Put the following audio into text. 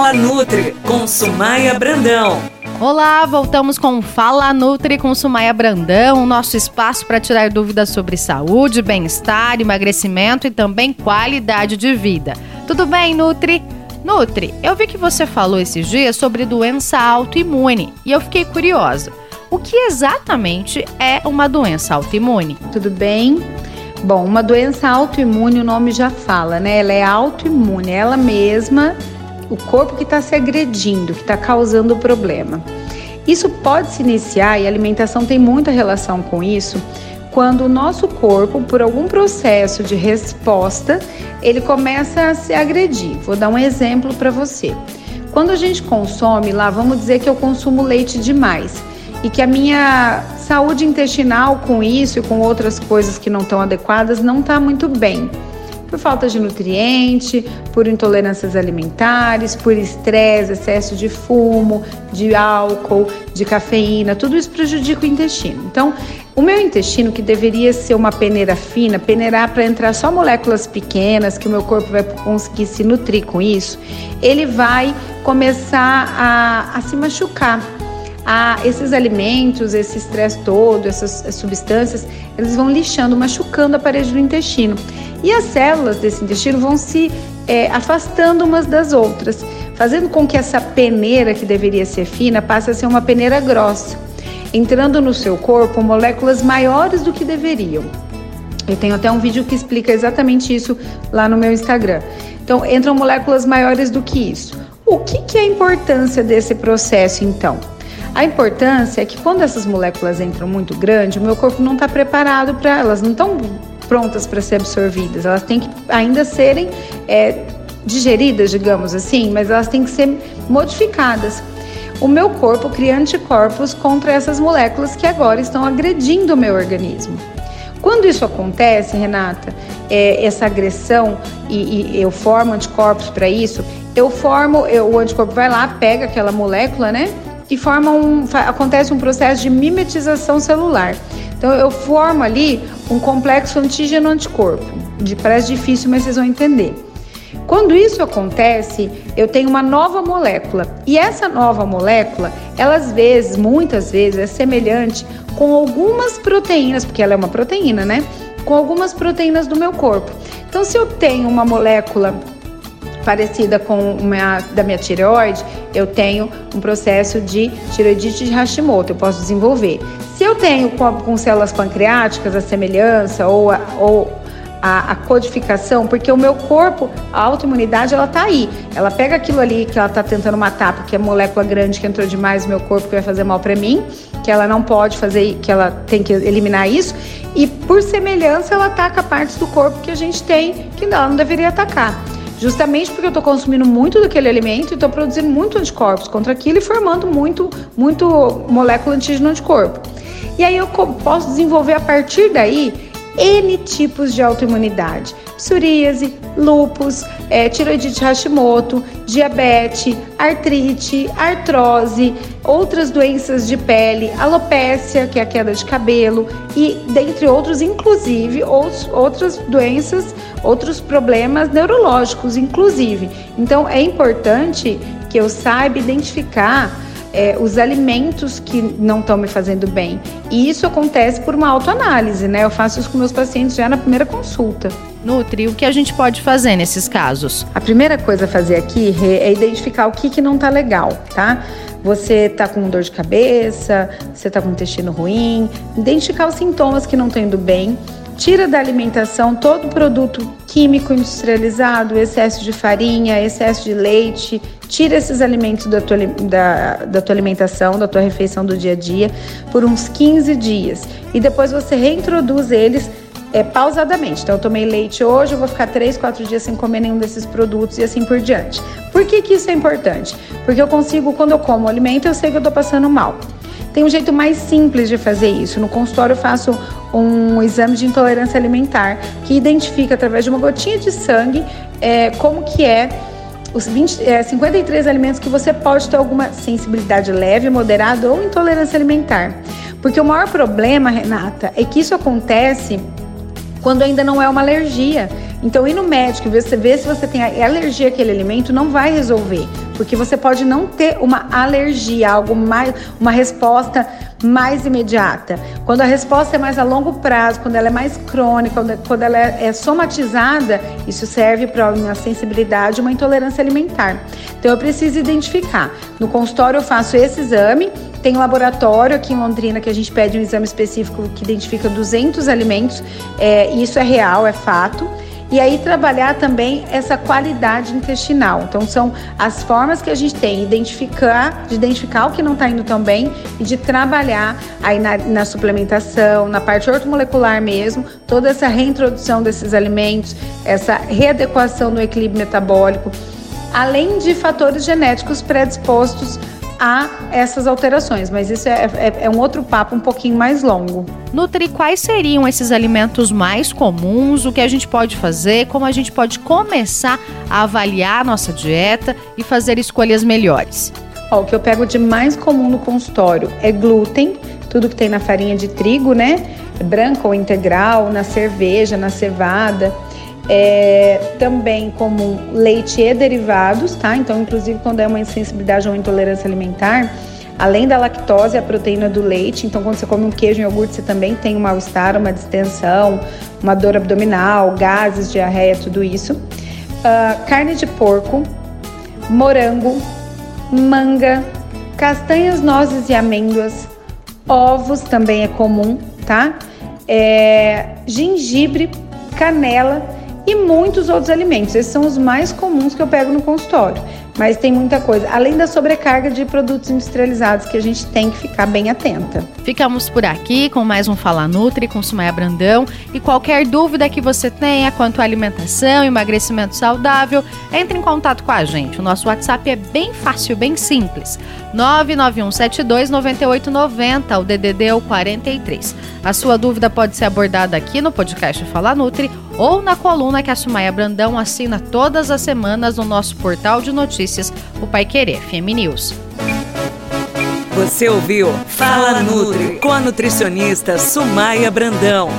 Fala Nutri com Sumaia Brandão. Olá, voltamos com Fala Nutri com Sumaia Brandão, nosso espaço para tirar dúvidas sobre saúde, bem-estar, emagrecimento e também qualidade de vida. Tudo bem, Nutri? Nutri, eu vi que você falou esses dias sobre doença autoimune e eu fiquei curiosa. O que exatamente é uma doença autoimune? Tudo bem? Bom, uma doença autoimune, o nome já fala, né? Ela é autoimune, ela mesma, o corpo que está se agredindo, que está causando o problema. Isso pode se iniciar, e a alimentação tem muita relação com isso, quando o nosso corpo, por algum processo de resposta, ele começa a se agredir. Vou dar um exemplo para você. Quando a gente consome lá, vamos dizer que eu consumo leite demais e que a minha saúde intestinal com isso e com outras coisas que não estão adequadas não está muito bem. Por falta de nutriente, por intolerâncias alimentares, por estresse, excesso de fumo, de álcool, de cafeína, tudo isso prejudica o intestino. Então, o meu intestino, que deveria ser uma peneira fina, peneirar para entrar só moléculas pequenas, que o meu corpo vai conseguir se nutrir com isso, ele vai começar a, a se machucar esses alimentos, esse estresse todo, essas substâncias, eles vão lixando, machucando a parede do intestino. E as células desse intestino vão se é, afastando umas das outras, fazendo com que essa peneira, que deveria ser fina, passe a ser uma peneira grossa, entrando no seu corpo moléculas maiores do que deveriam. Eu tenho até um vídeo que explica exatamente isso lá no meu Instagram. Então, entram moléculas maiores do que isso. O que, que é a importância desse processo, então? A importância é que quando essas moléculas entram muito grande, o meu corpo não está preparado para elas, não estão prontas para ser absorvidas. Elas têm que ainda serem é, digeridas, digamos assim, mas elas têm que ser modificadas. O meu corpo cria anticorpos contra essas moléculas que agora estão agredindo o meu organismo. Quando isso acontece, Renata, é, essa agressão e, e, eu formo anticorpos para isso, eu formo, eu, o anticorpo vai lá, pega aquela molécula, né? e forma um, acontece um processo de mimetização celular. Então eu formo ali um complexo antígeno-anticorpo. De, parece difícil, mas vocês vão entender. Quando isso acontece, eu tenho uma nova molécula. E essa nova molécula, ela às vezes, muitas vezes, é semelhante com algumas proteínas, porque ela é uma proteína, né? Com algumas proteínas do meu corpo. Então, se eu tenho uma molécula parecida com uma da minha tireoide, eu tenho um processo de tireoidite de Hashimoto, eu posso desenvolver. Se eu tenho com, com células pancreáticas a semelhança ou a, ou a, a, codificação, porque o meu corpo, a autoimunidade, ela tá aí. Ela pega aquilo ali que ela tá tentando matar, porque é molécula grande que entrou demais no meu corpo que vai fazer mal para mim, que ela não pode fazer, que ela tem que eliminar isso, e por semelhança ela ataca partes do corpo que a gente tem que ela não deveria atacar. Justamente porque eu estou consumindo muito daquele alimento e estou produzindo muito anticorpos contra aquilo e formando muito, muito molécula antígeno anticorpo. E aí eu posso desenvolver a partir daí N tipos de autoimunidade: psoríase, lúpus, é, tiroidite Hashimoto, diabetes, artrite, artrose, outras doenças de pele, alopécia, que é a queda de cabelo, e dentre outros, inclusive outros, outras doenças, outros problemas neurológicos, inclusive. Então é importante que eu saiba identificar é, os alimentos que não estão me fazendo bem. E isso acontece por uma autoanálise, né? Eu faço isso com meus pacientes já na primeira consulta. Nutri, o que a gente pode fazer nesses casos? A primeira coisa a fazer aqui é identificar o que, que não tá legal, tá? Você tá com dor de cabeça, você tá com intestino ruim, identificar os sintomas que não estão indo bem tira da alimentação todo produto químico industrializado, excesso de farinha, excesso de leite, tira esses alimentos da tua, da, da tua alimentação, da tua refeição do dia a dia, por uns 15 dias. E depois você reintroduz eles é, pausadamente. Então, eu tomei leite hoje, eu vou ficar 3, 4 dias sem comer nenhum desses produtos e assim por diante. Por que, que isso é importante? Porque eu consigo, quando eu como alimento, eu sei que eu estou passando mal. Tem um jeito mais simples de fazer isso. No consultório eu faço um exame de intolerância alimentar que identifica através de uma gotinha de sangue é, como que é os 20, é, 53 alimentos que você pode ter alguma sensibilidade leve, moderada ou intolerância alimentar. Porque o maior problema, Renata, é que isso acontece quando ainda não é uma alergia. Então, ir no médico e você ver se você tem alergia àquele alimento não vai resolver, porque você pode não ter uma alergia, algo mais, uma resposta mais imediata. Quando a resposta é mais a longo prazo, quando ela é mais crônica, quando, quando ela é, é somatizada, isso serve para uma sensibilidade, uma intolerância alimentar. Então eu preciso identificar. No consultório eu faço esse exame, tem um laboratório aqui em Londrina que a gente pede um exame específico que identifica 200 alimentos, é, isso é real, é fato. E aí trabalhar também essa qualidade intestinal. Então são as formas que a gente tem identificar, de identificar o que não está indo tão bem e de trabalhar aí na, na suplementação, na parte ortomolecular mesmo, toda essa reintrodução desses alimentos, essa readequação do equilíbrio metabólico, além de fatores genéticos predispostos a essas alterações, mas isso é, é, é, um outro papo um pouquinho mais longo. Nutri, quais seriam esses alimentos mais comuns? O que a gente pode fazer? Como a gente pode começar a avaliar a nossa dieta e fazer escolhas melhores? Ó, o que eu pego de mais comum no consultório é glúten, tudo que tem na farinha de trigo, né? Branca ou integral, na cerveja, na cevada é, também como leite e derivados, tá? Então, inclusive, quando é uma insensibilidade ou intolerância alimentar, além da lactose, a proteína do leite. Então, quando você come um queijo e iogurte, você também tem um mal-estar, uma distensão, uma dor abdominal, gases, diarreia, tudo isso. Uh, carne de porco, morango, manga, castanhas, nozes e amêndoas, ovos também é comum, tá? É, gengibre, canela e muitos outros alimentos. Esses são os mais comuns que eu pego no consultório. Mas tem muita coisa, além da sobrecarga de produtos industrializados que a gente tem que ficar bem atenta. Ficamos por aqui com mais um Fala Nutri com Sumaia Brandão. E qualquer dúvida que você tenha quanto à alimentação, emagrecimento saudável, entre em contato com a gente. O nosso WhatsApp é bem fácil, bem simples. 991729890, o DDD é o 43. A sua dúvida pode ser abordada aqui no podcast Fala Nutri ou na coluna que a Sumaia Brandão assina todas as semanas no nosso portal de notícias, o Pai Querer FM News. Você ouviu Fala Nutri com a nutricionista Sumaia Brandão.